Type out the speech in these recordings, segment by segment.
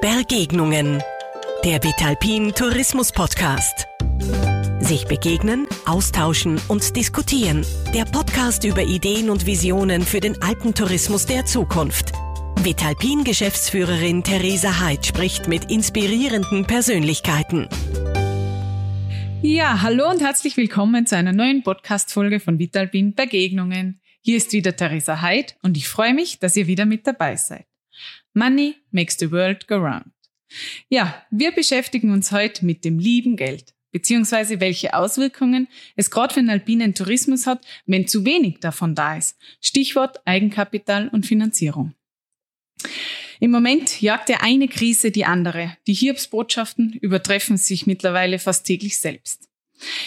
Begegnungen. Der Vitalpin Tourismus Podcast. Sich begegnen, austauschen und diskutieren. Der Podcast über Ideen und Visionen für den Alpentourismus der Zukunft. Vitalpin Geschäftsführerin Theresa Heid spricht mit inspirierenden Persönlichkeiten. Ja, hallo und herzlich willkommen zu einer neuen Podcast-Folge von Vitalpin Begegnungen. Hier ist wieder Theresa Heid und ich freue mich, dass ihr wieder mit dabei seid. Money makes the world go round. Ja, wir beschäftigen uns heute mit dem lieben Geld, beziehungsweise welche Auswirkungen es gerade für den alpinen Tourismus hat, wenn zu wenig davon da ist. Stichwort Eigenkapital und Finanzierung. Im Moment jagt ja eine Krise die andere. Die Hiobsbotschaften übertreffen sich mittlerweile fast täglich selbst.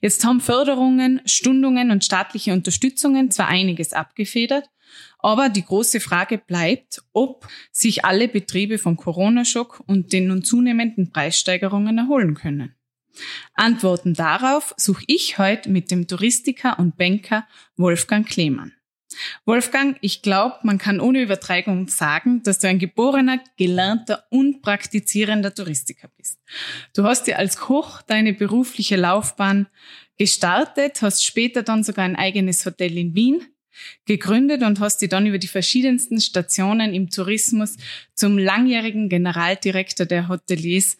Jetzt haben Förderungen, Stundungen und staatliche Unterstützungen zwar einiges abgefedert, aber die große Frage bleibt, ob sich alle Betriebe vom Corona-Schock und den nun zunehmenden Preissteigerungen erholen können. Antworten darauf suche ich heute mit dem Touristiker und Banker Wolfgang Klemann. Wolfgang, ich glaube, man kann ohne Übertreibung sagen, dass du ein geborener, gelernter und praktizierender Touristiker bist. Du hast dir als Koch deine berufliche Laufbahn gestartet, hast später dann sogar ein eigenes Hotel in Wien gegründet und hast dich dann über die verschiedensten Stationen im Tourismus zum langjährigen Generaldirektor der Hoteliers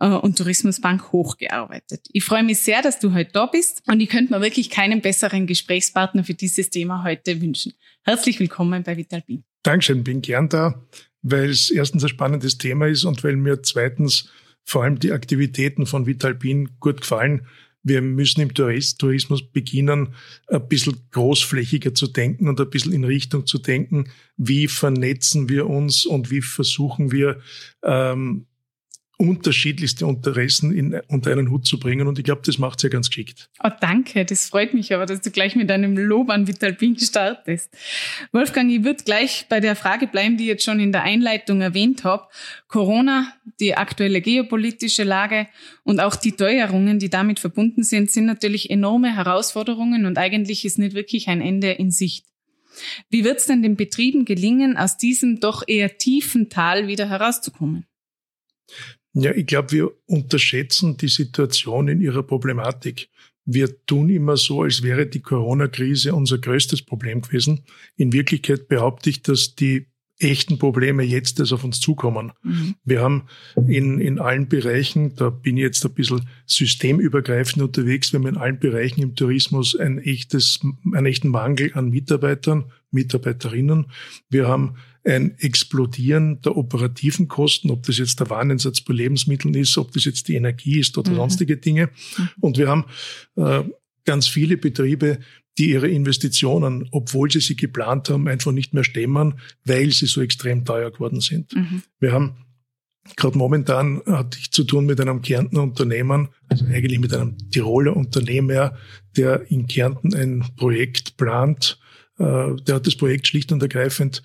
äh, und Tourismusbank hochgearbeitet. Ich freue mich sehr, dass du heute da bist und ich könnte mir wirklich keinen besseren Gesprächspartner für dieses Thema heute wünschen. Herzlich willkommen bei Vitalpin. Dankeschön, bin gern da, weil es erstens ein spannendes Thema ist und weil mir zweitens vor allem die Aktivitäten von Vitalpin gut gefallen. Wir müssen im Tourismus beginnen, ein bisschen großflächiger zu denken und ein bisschen in Richtung zu denken, wie vernetzen wir uns und wie versuchen wir ähm, unterschiedlichste Interessen in, unter einen Hut zu bringen. Und ich glaube, das macht ja ganz geschickt. Oh, danke. Das freut mich aber, dass du gleich mit einem Lob an Vitalpin startest. Wolfgang, ich würde gleich bei der Frage bleiben, die ich jetzt schon in der Einleitung erwähnt habe. Corona, die aktuelle geopolitische Lage und auch die Teuerungen, die damit verbunden sind, sind natürlich enorme Herausforderungen und eigentlich ist nicht wirklich ein Ende in Sicht. Wie wird es denn den Betrieben gelingen, aus diesem doch eher tiefen Tal wieder herauszukommen? Ja, ich glaube, wir unterschätzen die Situation in ihrer Problematik. Wir tun immer so, als wäre die Corona-Krise unser größtes Problem gewesen. In Wirklichkeit behaupte ich, dass die echten Probleme jetzt erst auf uns zukommen. Mhm. Wir haben in, in allen Bereichen, da bin ich jetzt ein bisschen systemübergreifend unterwegs, wir haben in allen Bereichen im Tourismus ein echtes, einen echten Mangel an Mitarbeitern, Mitarbeiterinnen. Wir haben ein Explodieren der operativen Kosten, ob das jetzt der Wareneinsatz bei Lebensmitteln ist, ob das jetzt die Energie ist oder mhm. sonstige Dinge. Mhm. Und wir haben äh, ganz viele Betriebe, die ihre Investitionen, obwohl sie sie geplant haben, einfach nicht mehr stemmen, weil sie so extrem teuer geworden sind. Mhm. Wir haben Gerade momentan hatte ich zu tun mit einem Kärntner Unternehmen, also eigentlich mit einem Tiroler Unternehmer, der in Kärnten ein Projekt plant. Äh, der hat das Projekt schlicht und ergreifend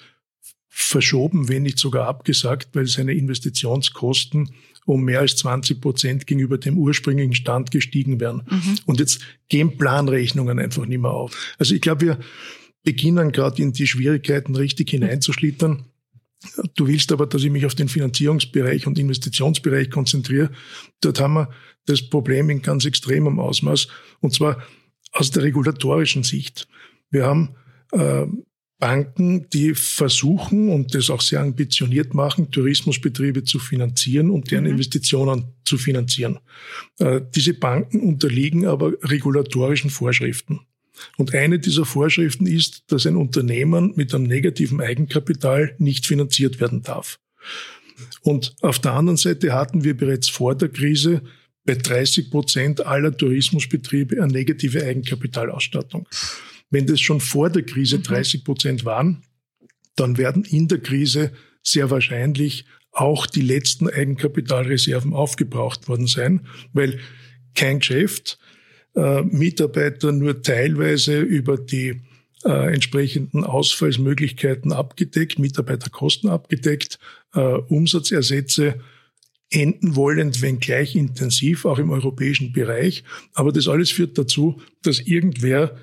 verschoben, wenn nicht sogar abgesagt, weil seine Investitionskosten um mehr als 20 Prozent gegenüber dem ursprünglichen Stand gestiegen wären. Mhm. Und jetzt gehen Planrechnungen einfach nicht mehr auf. Also ich glaube, wir beginnen gerade in die Schwierigkeiten richtig hineinzuschlittern. Du willst aber, dass ich mich auf den Finanzierungsbereich und Investitionsbereich konzentriere. Dort haben wir das Problem in ganz extremem Ausmaß, und zwar aus der regulatorischen Sicht. Wir haben äh, Banken, die versuchen und das auch sehr ambitioniert machen, Tourismusbetriebe zu finanzieren und deren mhm. Investitionen zu finanzieren. Äh, diese Banken unterliegen aber regulatorischen Vorschriften. Und eine dieser Vorschriften ist, dass ein Unternehmen mit einem negativen Eigenkapital nicht finanziert werden darf. Und auf der anderen Seite hatten wir bereits vor der Krise bei 30 Prozent aller Tourismusbetriebe eine negative Eigenkapitalausstattung. Wenn das schon vor der Krise 30 mhm. Prozent waren, dann werden in der Krise sehr wahrscheinlich auch die letzten Eigenkapitalreserven aufgebraucht worden sein, weil kein Geschäft, äh, Mitarbeiter nur teilweise über die äh, entsprechenden Ausfallsmöglichkeiten abgedeckt, Mitarbeiterkosten abgedeckt, äh, Umsatzersätze enden wollend, wenngleich intensiv, auch im europäischen Bereich. Aber das alles führt dazu, dass irgendwer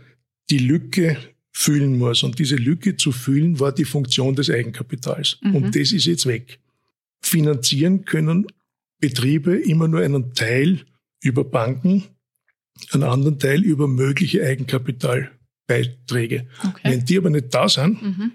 die Lücke füllen muss. Und diese Lücke zu füllen war die Funktion des Eigenkapitals. Mhm. Und das ist jetzt weg. finanzieren können Betriebe immer nur einen Teil über Banken, einen anderen Teil über mögliche Eigenkapitalbeiträge. Okay. Wenn die aber nicht da sind, mhm.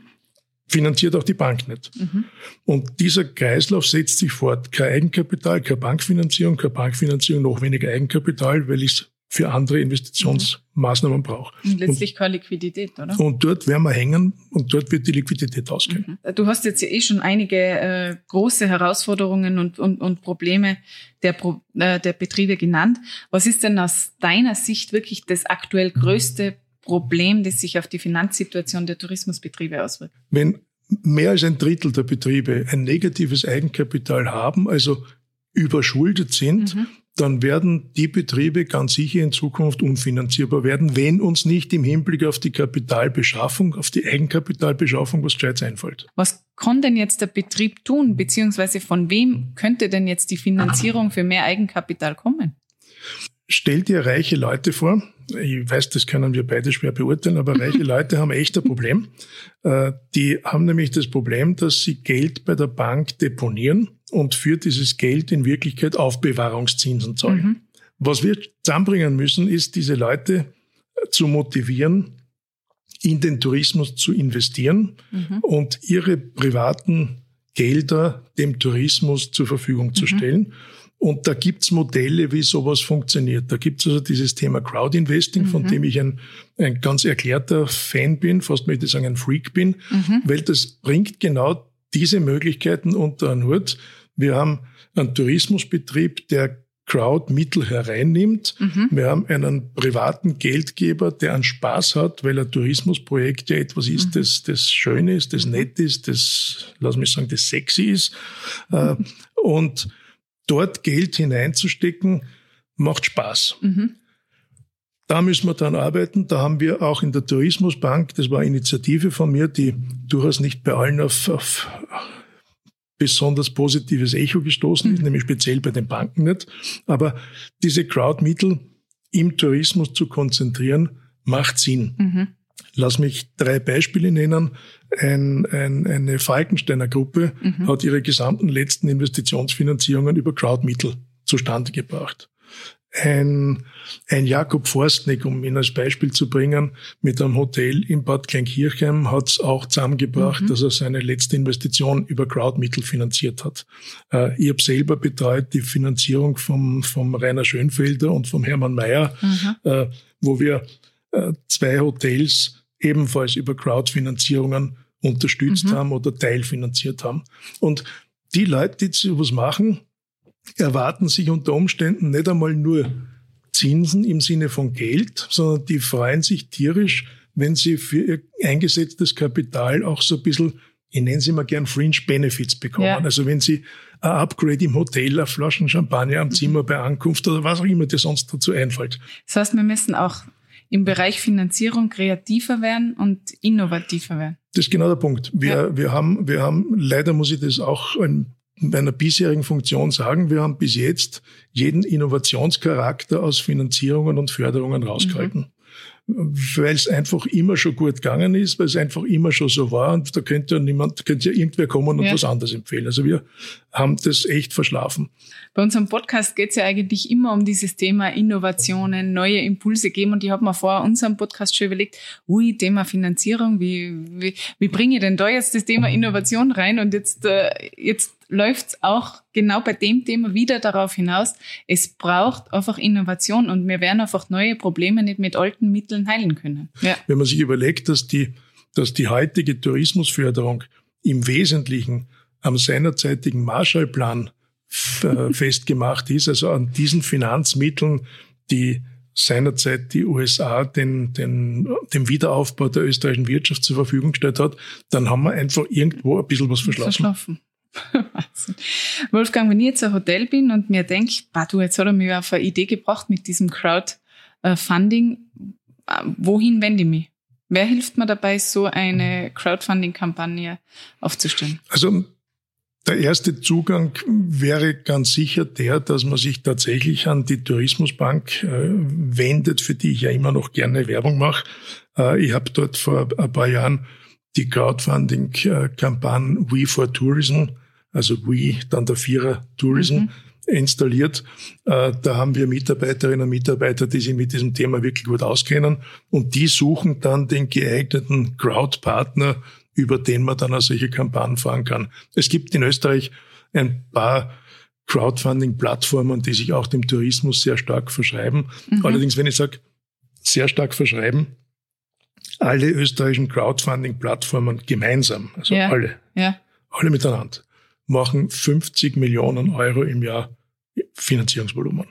finanziert auch die Bank nicht. Mhm. Und dieser Kreislauf setzt sich fort. Kein Eigenkapital, keine Bankfinanzierung, keine Bankfinanzierung, noch weniger Eigenkapital, weil ich es für andere Investitionsmaßnahmen braucht. Und letztlich und, keine Liquidität, oder? Und dort werden wir hängen und dort wird die Liquidität ausgehen. Mhm. Du hast jetzt ja eh schon einige äh, große Herausforderungen und, und, und Probleme der, Pro, äh, der Betriebe genannt. Was ist denn aus deiner Sicht wirklich das aktuell größte Problem, das sich auf die Finanzsituation der Tourismusbetriebe auswirkt? Wenn mehr als ein Drittel der Betriebe ein negatives Eigenkapital haben, also überschuldet sind, mhm dann werden die Betriebe ganz sicher in Zukunft unfinanzierbar werden, wenn uns nicht im Hinblick auf die Kapitalbeschaffung, auf die Eigenkapitalbeschaffung was Gescheites einfällt. Was kann denn jetzt der Betrieb tun, beziehungsweise von wem könnte denn jetzt die Finanzierung für mehr Eigenkapital kommen? Stell dir reiche Leute vor. Ich weiß, das können wir beide schwer beurteilen, aber reiche Leute haben echt ein Problem. Äh, die haben nämlich das Problem, dass sie Geld bei der Bank deponieren und für dieses Geld in Wirklichkeit Aufbewahrungszinsen zahlen. Mhm. Was wir zusammenbringen müssen, ist, diese Leute zu motivieren, in den Tourismus zu investieren mhm. und ihre privaten Gelder dem Tourismus zur Verfügung zu mhm. stellen. Und da gibt's Modelle, wie sowas funktioniert. Da gibt's also dieses Thema Crowdinvesting, mhm. von dem ich ein, ein ganz erklärter Fan bin, fast möchte ich sagen ein Freak bin, mhm. weil das bringt genau diese Möglichkeiten unter einen Hut. Wir haben einen Tourismusbetrieb, der Crowd-Mittel hereinnimmt. Mhm. Wir haben einen privaten Geldgeber, der einen Spaß hat, weil ein Tourismusprojekt ja etwas ist, mhm. das, das schön ist, das nett ist, das, lass mich sagen, das sexy ist. Mhm. Und dort Geld hineinzustecken, macht Spaß. Mhm. Da müssen wir dran arbeiten. Da haben wir auch in der Tourismusbank, das war eine Initiative von mir, die durchaus nicht bei allen auf, auf besonders positives Echo gestoßen ist, mhm. nämlich speziell bei den Banken nicht. Aber diese Crowdmittel im Tourismus zu konzentrieren, macht Sinn. Mhm. Lass mich drei Beispiele nennen. Ein, ein, eine Falkensteiner Gruppe mhm. hat ihre gesamten letzten Investitionsfinanzierungen über Crowdmittel zustande gebracht. Ein, ein Jakob Forstnick, um ihn als Beispiel zu bringen, mit einem Hotel in Bad Kleinkirchheim hat es auch zusammengebracht, mhm. dass er seine letzte Investition über Crowdmittel finanziert hat. Äh, ich habe selber betreut die Finanzierung vom, vom Rainer Schönfelder und vom Hermann Mayer, mhm. äh, wo wir äh, zwei Hotels ebenfalls über Crowdfinanzierungen unterstützt mhm. haben oder teilfinanziert haben. Und die Leute, die sowas machen, erwarten sich unter Umständen nicht einmal nur Zinsen im Sinne von Geld, sondern die freuen sich tierisch, wenn sie für ihr eingesetztes Kapital auch so ein bisschen, ich nenne sie mal gern Fringe Benefits bekommen. Ja. Also wenn sie ein Upgrade im Hotel, eine Flaschen Champagner am. Zimmer bei Ankunft oder was auch immer dir sonst dazu einfällt. Das heißt, wir müssen auch im Bereich Finanzierung kreativer werden und innovativer werden. Das ist genau der Punkt. Wir, ja. wir haben, wir haben, leider muss ich das auch in meiner bisherigen Funktion sagen, wir haben bis jetzt jeden Innovationscharakter aus Finanzierungen und Förderungen rausgehalten. Mhm weil es einfach immer schon gut gegangen ist, weil es einfach immer schon so war und da könnte ja niemand, könnte ja irgendwer kommen und ja. was anderes empfehlen. Also wir haben das echt verschlafen. Bei unserem Podcast geht es ja eigentlich immer um dieses Thema Innovationen, neue Impulse geben und ich habe mir vor unserem Podcast schon überlegt, ui, Thema Finanzierung, wie, wie, wie bringe ich denn da jetzt das Thema Innovation rein und jetzt, äh, jetzt läuft es auch genau bei dem Thema wieder darauf hinaus, es braucht einfach Innovation und wir werden einfach neue Probleme nicht mit alten Mitteln heilen können. Ja. Wenn man sich überlegt, dass die, dass die heutige Tourismusförderung im Wesentlichen am seinerzeitigen Marshallplan äh, festgemacht ist, also an diesen Finanzmitteln, die seinerzeit die USA den, den, den Wiederaufbau der österreichischen Wirtschaft zur Verfügung gestellt hat, dann haben wir einfach irgendwo ein bisschen was verschlafen. verschlafen. Wolfgang, wenn ich jetzt ein Hotel bin und mir denke, du, jetzt hat er mich auf eine Idee gebracht mit diesem Crowdfunding, äh, wohin wende ich mich? Wer hilft mir dabei, so eine Crowdfunding-Kampagne aufzustellen? Also der erste Zugang wäre ganz sicher der, dass man sich tatsächlich an die Tourismusbank äh, wendet, für die ich ja immer noch gerne Werbung mache. Äh, ich habe dort vor ein paar Jahren die Crowdfunding-Kampagne We for Tourism also We, dann der Vierer Tourism. Mhm installiert. Äh, da haben wir Mitarbeiterinnen und Mitarbeiter, die sich mit diesem Thema wirklich gut auskennen und die suchen dann den geeigneten Crowd-Partner, über den man dann auch solche Kampagnen fahren kann. Es gibt in Österreich ein paar Crowdfunding-Plattformen, die sich auch dem Tourismus sehr stark verschreiben. Mhm. Allerdings, wenn ich sage, sehr stark verschreiben, alle österreichischen Crowdfunding-Plattformen gemeinsam, also ja. alle, ja. alle miteinander, machen 50 Millionen Euro im Jahr Finanzierungsvolumen.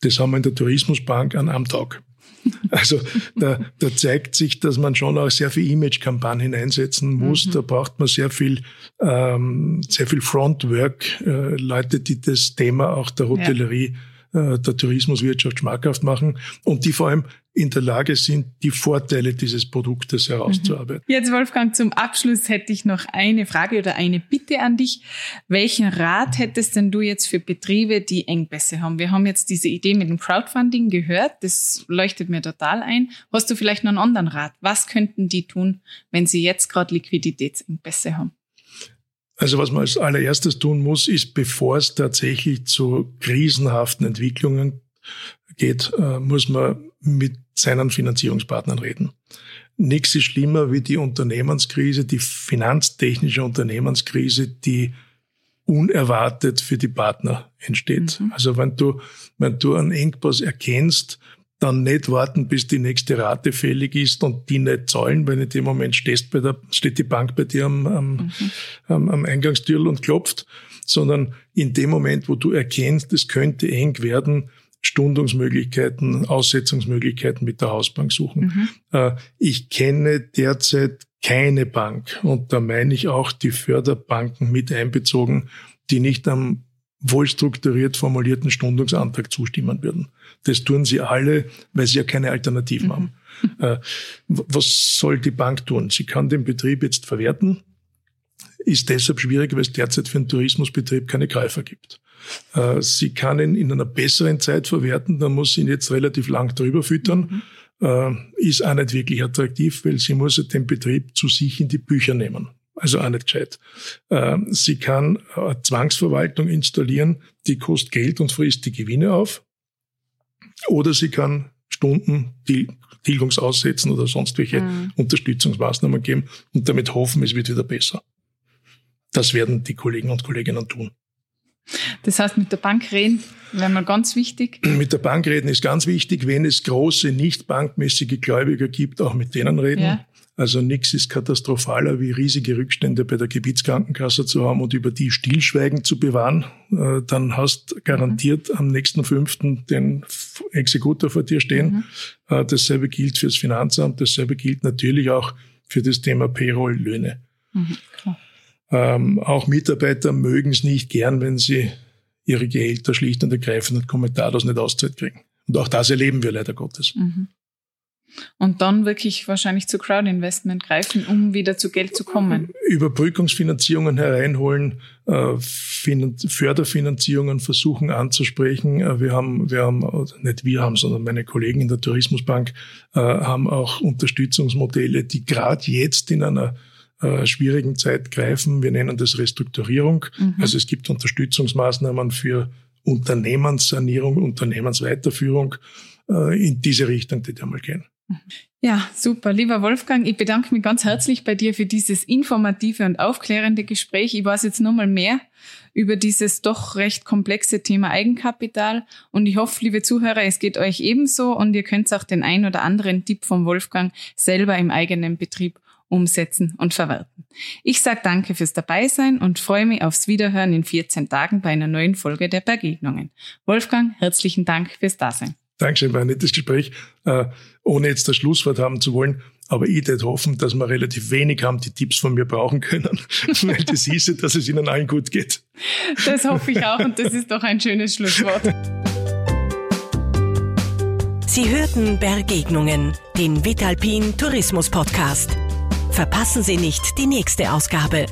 Das haben wir in der Tourismusbank an einem Tag. Also da, da zeigt sich, dass man schon auch sehr viel Image-Kampagnen einsetzen muss. Mhm. Da braucht man sehr viel, ähm, sehr viel Frontwork, äh, Leute, die das Thema auch der Hotellerie ja äh, der Tourismuswirtschaft schmackhaft machen und die vor allem in der Lage sind, die Vorteile dieses Produktes herauszuarbeiten. Mhm. Jetzt, Wolfgang, zum Abschluss hätte ich noch eine Frage oder eine Bitte an dich. Welchen Rat hättest denn du jetzt für Betriebe, die Engpässe haben? Wir haben jetzt diese Idee mit dem Crowdfunding gehört. Das leuchtet mir total ein. Hast du vielleicht noch einen anderen Rat? Was könnten die tun, wenn sie jetzt gerade Liquiditätsengpässe haben? Also was man als allererstes tun muss, ist, bevor es tatsächlich zu krisenhaften Entwicklungen geht, äh, muss man mit seinen Finanzierungspartnern reden. Nichts ist schlimmer wie die Unternehmenskrise, die finanztechnische Unternehmenskrise, die unerwartet für die Partner entsteht. Mhm. Also wenn du, wenn du einen Engpass erkennst, dann nicht warten, bis die nächste Rate fällig ist und die nicht zahlen, weil in dem Moment stehst bei der, steht die Bank bei dir am, am, mhm. am, am Eingangstür und klopft, sondern in dem Moment, wo du erkennst, es könnte eng werden, Stundungsmöglichkeiten, Aussetzungsmöglichkeiten mit der Hausbank suchen. Mhm. Äh, ich kenne derzeit keine Bank, und da meine ich auch die Förderbanken mit einbezogen, die nicht am wohl strukturiert formulierten Stundungsantrag zustimmen würden. Das tun sie alle, weil sie ja keine Alternativen mhm. haben. Äh, was soll die Bank tun? Sie kann den Betrieb jetzt verwerten, ist deshalb schwierig, weil es derzeit für einen Tourismusbetrieb keine Käufer gibt. Äh, sie kann ihn in einer besseren Zeit verwerten, dann muss sie ihn jetzt relativ lang drüber füttern. Mhm. Äh, ist auch nicht wirklich attraktiv, weil sie muss den Betrieb zu sich in die Bücher nehmen also auch nicht gescheit. Ähm, sie kann eine Zwangsverwaltung installieren, die kostet Geld und frisst die Gewinne auf. Oder sie kann Stunden Tilgungsaussetzen oder sonst welche mhm. Unterstützungsmaßnahmen geben und damit hoffen, es wird wieder besser. Das werden die Kollegen und Kolleginnen tun. Das heißt, mit der Bank reden wäre mal ganz wichtig. Mit der Bank reden ist ganz wichtig. Wenn es große, nicht bankmäßige Gläubiger gibt, auch mit denen reden. Ja. Also nichts ist katastrophaler, wie riesige Rückstände bei der Gebietskrankenkasse zu haben und über die Stillschweigen zu bewahren. Äh, dann hast garantiert mhm. am nächsten fünften den Exekutor vor dir stehen. Mhm. Äh, dasselbe gilt fürs Finanzamt, dasselbe gilt natürlich auch für das Thema Payroll-Löhne. Mhm, ähm, auch Mitarbeiter mögen es nicht gern, wenn sie ihre Gehälter schlicht und ergreifend und kommentarlos nicht auszahlt kriegen. Und auch das erleben wir leider Gottes. Mhm. Und dann wirklich wahrscheinlich zu Crowdinvestment greifen, um wieder zu Geld zu kommen. Überbrückungsfinanzierungen hereinholen, äh, Förderfinanzierungen versuchen anzusprechen. Äh, wir haben, wir haben, nicht wir haben, sondern meine Kollegen in der Tourismusbank äh, haben auch Unterstützungsmodelle, die gerade jetzt in einer schwierigen Zeit greifen. Wir nennen das Restrukturierung. Mhm. Also es gibt Unterstützungsmaßnahmen für Unternehmenssanierung, Unternehmensweiterführung in diese Richtung, die da mal gehen. Ja, super. Lieber Wolfgang, ich bedanke mich ganz herzlich bei dir für dieses informative und aufklärende Gespräch. Ich weiß jetzt nochmal mehr über dieses doch recht komplexe Thema Eigenkapital und ich hoffe, liebe Zuhörer, es geht euch ebenso und ihr könnt auch den ein oder anderen Tipp vom Wolfgang selber im eigenen Betrieb umsetzen und verwerten. Ich sage danke fürs Dabeisein und freue mich aufs Wiederhören in 14 Tagen bei einer neuen Folge der Begegnungen. Wolfgang, herzlichen Dank fürs Dasein. Dankeschön, war ein nettes Gespräch, äh, ohne jetzt das Schlusswort haben zu wollen. Aber ich würde hoffen, dass wir relativ wenig haben, die Tipps von mir brauchen können, weil das hieße, dass es Ihnen allen gut geht. Das hoffe ich auch und das ist doch ein schönes Schlusswort. Sie hörten Begegnungen, den Vitalpin Tourismus Podcast. Verpassen Sie nicht die nächste Ausgabe.